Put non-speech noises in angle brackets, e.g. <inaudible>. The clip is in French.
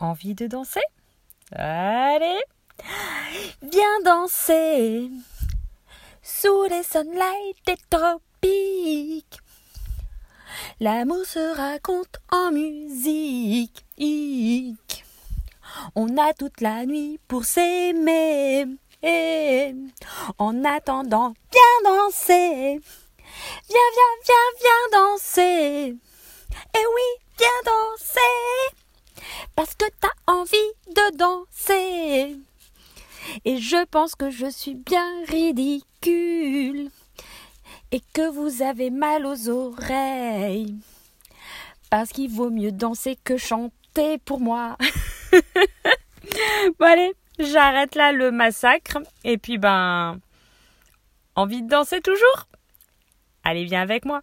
Envie de danser? Allez Viens danser sous les sunlights des tropiques. L'amour se raconte en musique. On a toute la nuit pour s'aimer. Et en attendant, viens danser. Viens, viens, viens, viens danser. Eh oui, viens danser parce que t'as envie de danser. Et je pense que je suis bien ridicule et que vous avez mal aux oreilles. Parce qu'il vaut mieux danser que chanter pour moi. <laughs> bon allez, j'arrête là le massacre et puis ben envie de danser toujours? Allez, viens avec moi.